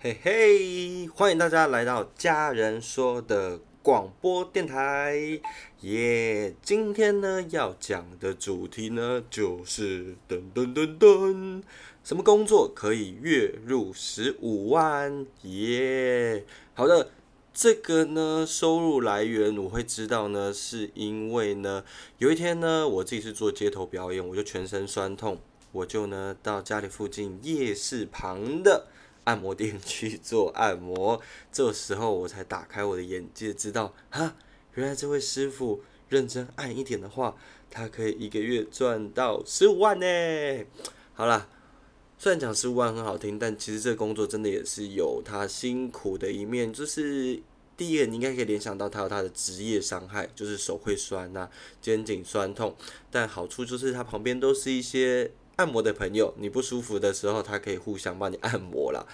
嘿嘿，欢迎大家来到家人说的广播电台，耶！今天呢要讲的主题呢就是噔噔噔噔，什么工作可以月入十五万？耶！好的，这个呢收入来源我会知道呢，是因为呢有一天呢我自己是做街头表演，我就全身酸痛，我就呢到家里附近夜市旁的。按摩店去做按摩，这时候我才打开我的眼界，知道哈，原来这位师傅认真按一点的话，他可以一个月赚到十五万呢。好啦，虽然讲十五万很好听，但其实这工作真的也是有他辛苦的一面。就是第一个，你应该可以联想到他有他的职业伤害，就是手会酸呐，肩颈酸痛。但好处就是他旁边都是一些。按摩的朋友，你不舒服的时候，他可以互相帮你按摩啦。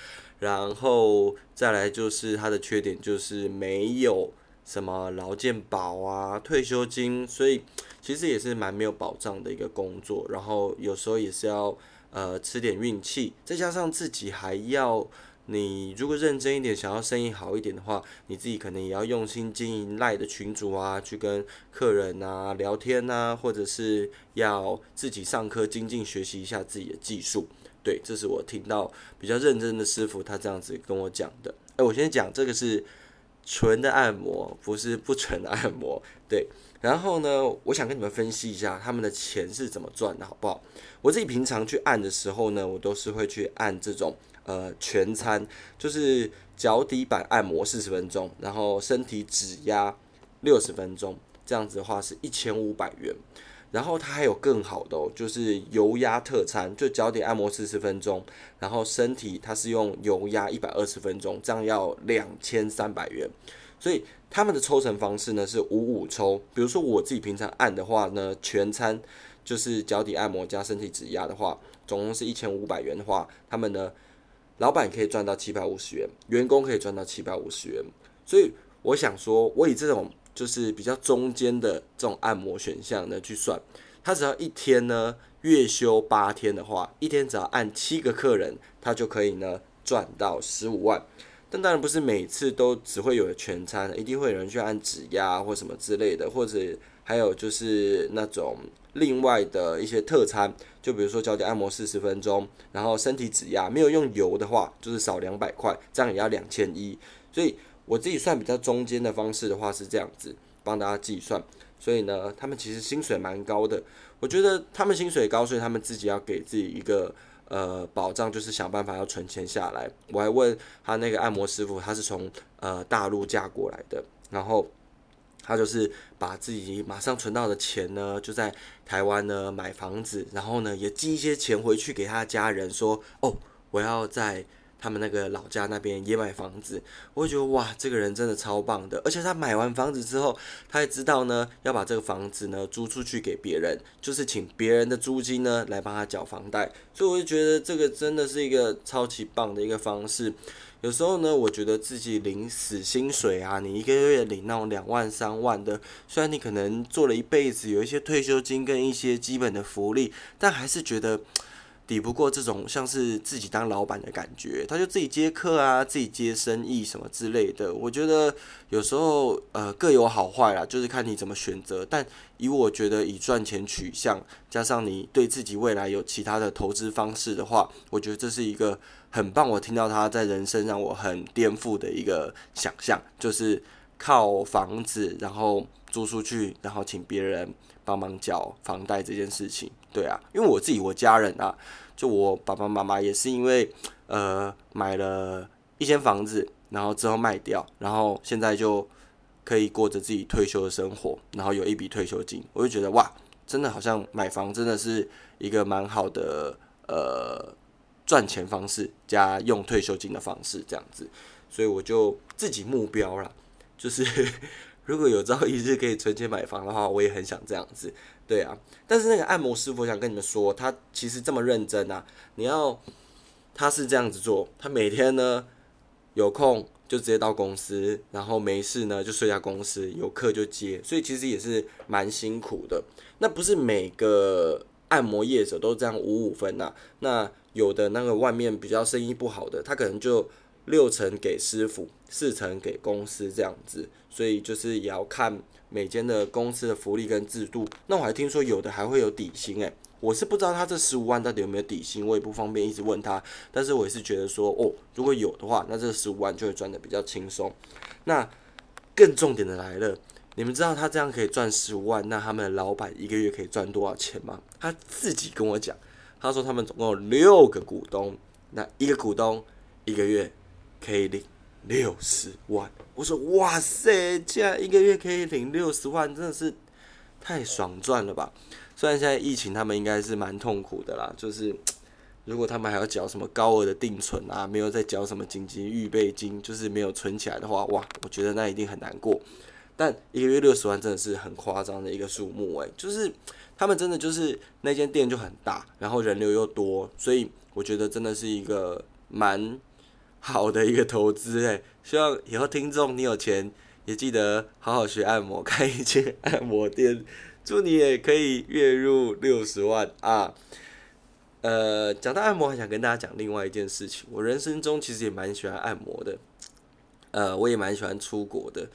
然后再来就是他的缺点，就是没有什么劳健保啊、退休金，所以其实也是蛮没有保障的一个工作。然后有时候也是要呃吃点运气，再加上自己还要。你如果认真一点，想要生意好一点的话，你自己可能也要用心经营赖的群主啊，去跟客人啊聊天啊，或者是要自己上课精进学习一下自己的技术。对，这是我听到比较认真的师傅他这样子跟我讲的。哎，我先讲这个是纯的按摩，不是不纯的按摩。对，然后呢，我想跟你们分析一下他们的钱是怎么赚的，好不好？我自己平常去按的时候呢，我都是会去按这种。呃，全餐就是脚底板按摩四十分钟，然后身体指压六十分钟，这样子的话是一千五百元。然后它还有更好的哦，就是油压特餐，就脚底按摩四十分钟，然后身体它是用油压一百二十分钟，这样要两千三百元。所以他们的抽成方式呢是五五抽，比如说我自己平常按的话呢，全餐就是脚底按摩加身体指压的话，总共是一千五百元的话，他们呢。老板可以赚到七百五十元，员工可以赚到七百五十元，所以我想说，我以这种就是比较中间的这种按摩选项呢去算，他只要一天呢月休八天的话，一天只要按七个客人，他就可以呢赚到十五万。但当然不是每次都只会有全餐，一定会有人去按指压或什么之类的，或者还有就是那种。另外的一些特餐，就比如说脚底按摩四十分钟，然后身体指压，没有用油的话，就是少两百块，这样也要两千一。所以我自己算比较中间的方式的话是这样子，帮大家计算。所以呢，他们其实薪水蛮高的。我觉得他们薪水高，所以他们自己要给自己一个呃保障，就是想办法要存钱下来。我还问他那个按摩师傅，他是从呃大陆嫁过来的，然后。他就是把自己马上存到的钱呢，就在台湾呢买房子，然后呢也寄一些钱回去给他的家人，说哦，我要在他们那个老家那边也买房子。我会觉得哇，这个人真的超棒的，而且他买完房子之后，他也知道呢要把这个房子呢租出去给别人，就是请别人的租金呢来帮他缴房贷。所以我就觉得这个真的是一个超级棒的一个方式。有时候呢，我觉得自己领死薪水啊，你一个月领那种两万三万的，虽然你可能做了一辈子，有一些退休金跟一些基本的福利，但还是觉得。抵不过这种像是自己当老板的感觉，他就自己接客啊，自己接生意什么之类的。我觉得有时候呃各有好坏啦，就是看你怎么选择。但以我觉得以赚钱取向，加上你对自己未来有其他的投资方式的话，我觉得这是一个很棒。我听到他在人生让我很颠覆的一个想象，就是靠房子然后租出去，然后请别人。帮忙缴房贷这件事情，对啊，因为我自己我家人啊，就我爸爸妈妈也是因为呃买了一间房子，然后之后卖掉，然后现在就可以过着自己退休的生活，然后有一笔退休金，我就觉得哇，真的好像买房真的是一个蛮好的呃赚钱方式加用退休金的方式这样子，所以我就自己目标了，就是。如果有朝一日可以存钱买房的话，我也很想这样子，对啊。但是那个按摩师傅想跟你们说，他其实这么认真啊。你要他是这样子做，他每天呢有空就直接到公司，然后没事呢就睡在公司，有课就接，所以其实也是蛮辛苦的。那不是每个按摩业者都这样五五分呐。那有的那个外面比较生意不好的，他可能就六成给师傅，四成给公司这样子，所以就是也要看每间的公司的福利跟制度。那我还听说有的还会有底薪诶，我是不知道他这十五万到底有没有底薪，我也不方便一直问他。但是我也是觉得说，哦，如果有的话，那这十五万就会赚的比较轻松。那更重点的来了，你们知道他这样可以赚十五万，那他们的老板一个月可以赚多少钱吗？他自己跟我讲，他说他们总共有六个股东，那一个股东一个月。可以领六十万，我说哇塞，这样一个月可以领六十万，真的是太爽赚了吧！虽然现在疫情，他们应该是蛮痛苦的啦，就是如果他们还要缴什么高额的定存啊，没有再缴什么紧急预备金，就是没有存起来的话，哇，我觉得那一定很难过。但一个月六十万真的是很夸张的一个数目诶，就是他们真的就是那间店就很大，然后人流又多，所以我觉得真的是一个蛮。好的一个投资诶，希望以后听众你有钱也记得好好学按摩，开一间按摩店，祝你也可以月入六十万啊！呃，讲到按摩，还想跟大家讲另外一件事情。我人生中其实也蛮喜欢按摩的，呃，我也蛮喜欢出国的。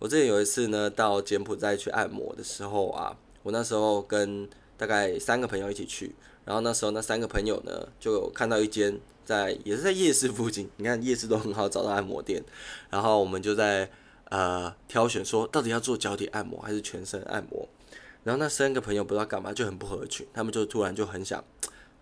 我之前有一次呢，到柬埔寨去按摩的时候啊，我那时候跟大概三个朋友一起去，然后那时候那三个朋友呢，就看到一间。在也是在夜市附近，你看夜市都很好找到按摩店，然后我们就在呃挑选说到底要做脚底按摩还是全身按摩，然后那三个朋友不知道干嘛就很不合群，他们就突然就很想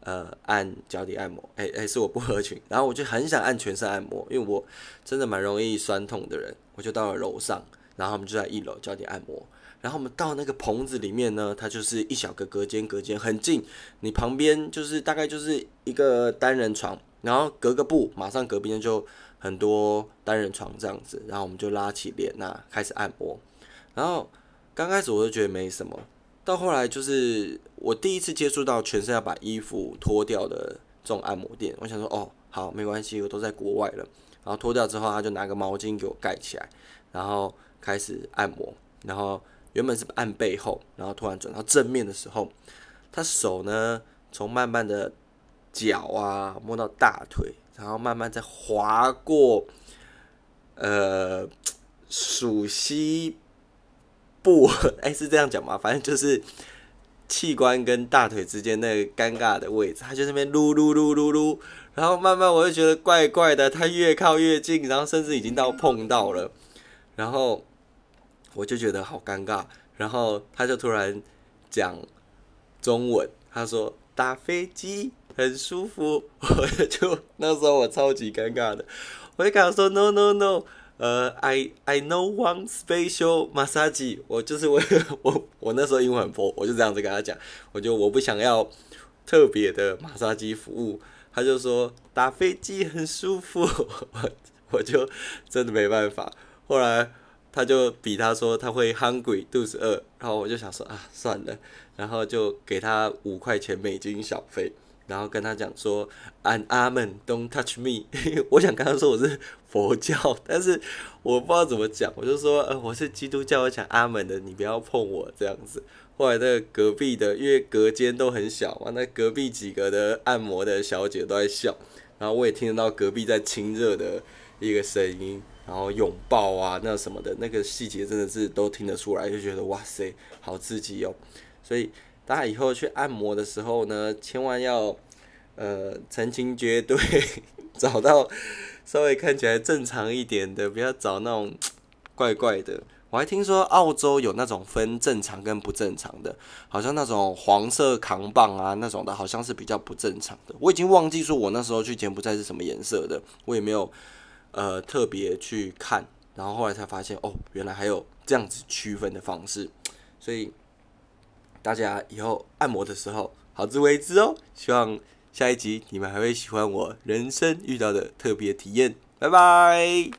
呃按脚底按摩，哎哎是我不合群，然后我就很想按全身按摩，因为我真的蛮容易酸痛的人，我就到了楼上，然后他们就在一楼脚底按摩。然后我们到那个棚子里面呢，它就是一小个隔间，隔间很近，你旁边就是大概就是一个单人床，然后隔个布，马上隔壁就很多单人床这样子，然后我们就拉起帘呐，开始按摩。然后刚开始我就觉得没什么，到后来就是我第一次接触到全身要把衣服脱掉的这种按摩店，我想说哦，好没关系，我都在国外了。然后脱掉之后，他就拿个毛巾给我盖起来，然后开始按摩，然后。原本是按背后，然后突然转到正面的时候，他手呢从慢慢的脚啊摸到大腿，然后慢慢再划过呃属膝部，哎是这样讲吗？反正就是器官跟大腿之间那个尴尬的位置，他就那边撸撸撸撸撸，然后慢慢我就觉得怪怪的，他越靠越近，然后甚至已经到碰到了，然后。我就觉得好尴尬，然后他就突然讲中文，他说打飞机很舒服，我就那时候我超级尴尬的，我就跟他说 no no no，呃，I I no one special massage，我就是我 我我那时候英文很破，我就这样子跟他讲，我就我不想要特别的马杀鸡服务，他就说打飞机很舒服，我我就真的没办法，后来。他就比他说他会 hungry 肚子饿，然后我就想说啊算了，然后就给他五块钱美金小费，然后跟他讲说 an amen don't touch me，我想跟他说我是佛教，但是我不知道怎么讲，我就说呃我是基督教，我讲阿门的，你不要碰我这样子。后来那个隔壁的，因为隔间都很小嘛，那隔壁几个的按摩的小姐都在笑，然后我也听得到隔壁在亲热的一个声音。然后拥抱啊，那什么的那个细节真的是都听得出来，就觉得哇塞，好刺激哦！所以大家以后去按摩的时候呢，千万要呃成群结队，找到稍微看起来正常一点的，不要找那种怪怪的。我还听说澳洲有那种分正常跟不正常的，好像那种黄色扛棒啊那种的，好像是比较不正常的。我已经忘记说我那时候去柬埔寨是什么颜色的，我也没有。呃，特别去看，然后后来才发现，哦，原来还有这样子区分的方式，所以大家以后按摩的时候，好自为之哦。希望下一集你们还会喜欢我人生遇到的特别体验，拜拜。